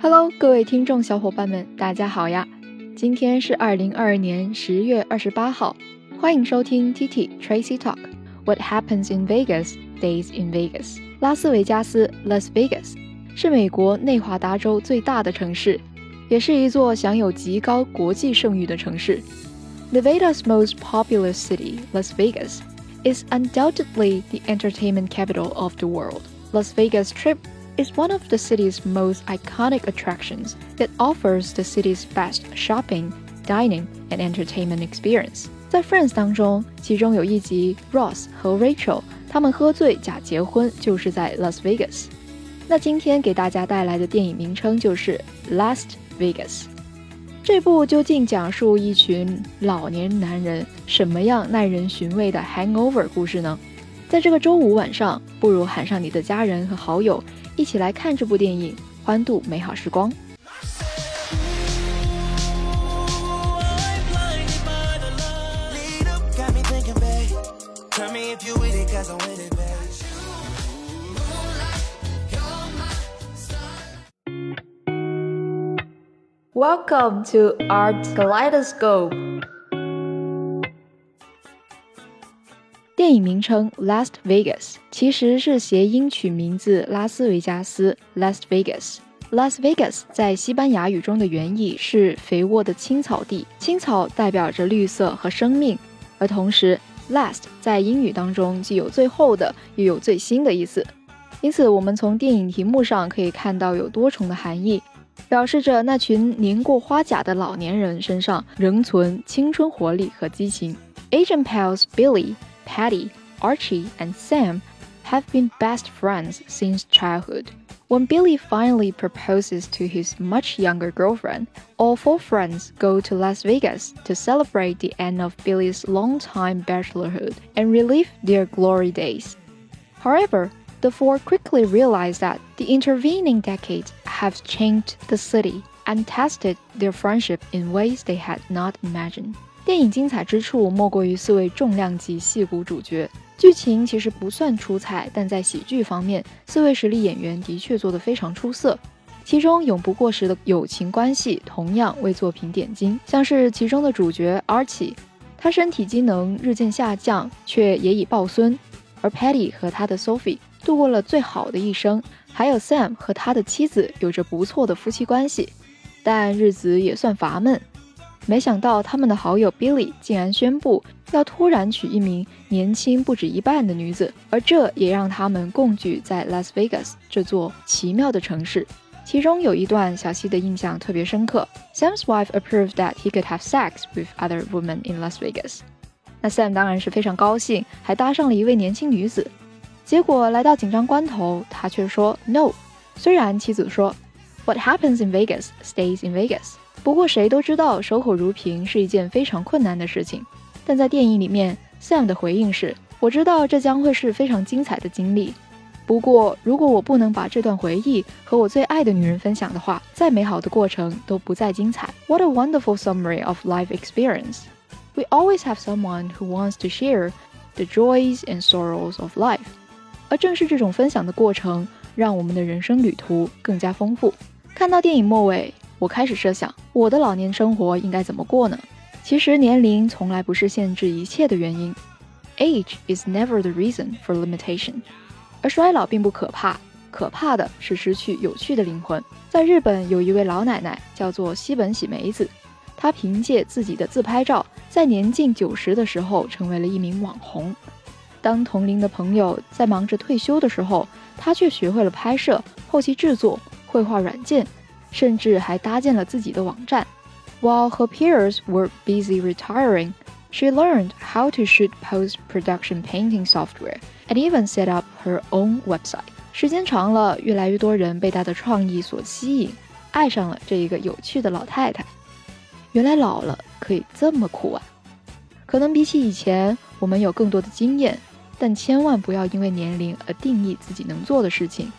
Hello，各位听众小伙伴们，大家好呀！今天是二零二二年十月二十八号，欢迎收听 T T Tracy Talk。What happens in Vegas stays in Vegas。拉斯维加斯 （Las Vegas） 是美国内华达州最大的城市，也是一座享有极高国际声誉的城市。Nevada's most populous city, Las Vegas, is undoubtedly the entertainment capital of the world. Las Vegas Strip is one of the city's most iconic attractions that offers the city's best shopping, dining, and entertainment experience. 在《Friends》当中，其中有一集，Ross 和 Rachel 他们喝醉假结婚，就是在 Las Vegas。那今天给大家带来的电影名称就是《Las Vegas》。这部究竟讲述一群老年男人什么样耐人寻味的 hangover 故事呢？在这个周五晚上，不如喊上你的家人和好友。一起来看这部电影，欢度美好时光。Welcome to Art Kaleidoscope。 电影名称《Last Vegas》其实是谐音取名字拉斯维加斯 （Las Vegas）。Las Vegas 在西班牙语中的原意是肥沃的青草地，青草代表着绿色和生命。而同时，Last 在英语当中既有最后的，又有最新的意思。因此，我们从电影题目上可以看到有多重的含义，表示着那群年过花甲的老年人身上仍存青春活力和激情。Agent pals Billy。Patty, Archie, and Sam have been best friends since childhood. When Billy finally proposes to his much younger girlfriend, all four friends go to Las Vegas to celebrate the end of Billy's long-time bachelorhood and relive their glory days. However, the four quickly realize that the intervening decades have changed the city and tested their friendship in ways they had not imagined. 电影精彩之处莫过于四位重量级戏骨主角，剧情其实不算出彩，但在喜剧方面，四位实力演员的确做得非常出色。其中永不过时的友情关系同样为作品点睛，像是其中的主角 Archie，他身体机能日渐下降，却也已抱孙；而 Patty 和他的 Sophie 度过了最好的一生，还有 Sam 和他的妻子有着不错的夫妻关系，但日子也算乏闷。没想到他们的好友 Billy 竟然宣布要突然娶一名年轻不止一半的女子，而这也让他们共聚在 Las Vegas 这座奇妙的城市。其中有一段小溪的印象特别深刻：Sam's wife approved that he could have sex with other women in Las Vegas。那 Sam 当然是非常高兴，还搭上了一位年轻女子。结果来到紧张关头，他却说 No。虽然妻子说 What happens in Vegas stays in Vegas。不过谁都知道守口如瓶是一件非常困难的事情，但在电影里面，Sam 的回应是：“我知道这将会是非常精彩的经历。不过如果我不能把这段回忆和我最爱的女人分享的话，再美好的过程都不再精彩。” What a wonderful summary of life experience! We always have someone who wants to share the joys and sorrows of life. 而正是这种分享的过程，让我们的人生旅途更加丰富。看到电影末尾。我开始设想我的老年生活应该怎么过呢？其实年龄从来不是限制一切的原因，Age is never the reason for limitation。而衰老并不可怕，可怕的是失去有趣的灵魂。在日本有一位老奶奶叫做西本喜美子，她凭借自己的自拍照，在年近九十的时候成为了一名网红。当同龄的朋友在忙着退休的时候，她却学会了拍摄、后期制作、绘画软件。甚至还搭建了自己的网站。While her peers were busy retiring, she learned how to shoot post-production painting software and even set up her own website. 时间长了，越来越多人被她的创意所吸引，爱上了这一个有趣的老太太。原来老了可以这么酷啊！可能比起以前，我们有更多的经验，但千万不要因为年龄而定义自己能做的事情。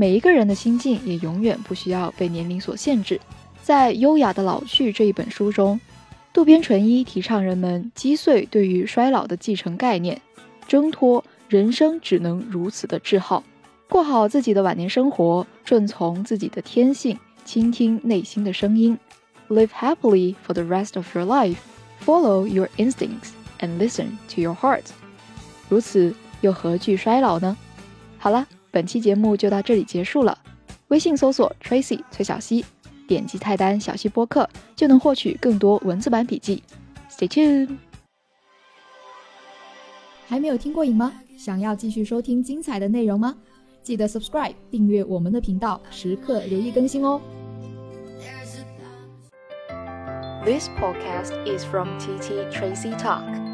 每一个人的心境也永远不需要被年龄所限制。在《优雅的老去》这一本书中，渡边淳一提倡人们击碎对于衰老的继承概念，挣脱人生只能如此的桎梏，过好自己的晚年生活，顺从自己的天性，倾听内心的声音，live happily for the rest of your life. Follow your instincts and listen to your heart. 如此又何惧衰老呢？好了，本期节目就到这里结束了。微信搜索 Tracy 崔小溪，点击菜单小溪播客就能获取更多文字版笔记。Stay tuned。还没有听过瘾吗？想要继续收听精彩的内容吗？记得 subscribe 订阅我们的频道，时刻留意更新哦。This podcast is from TT Tracy Talk.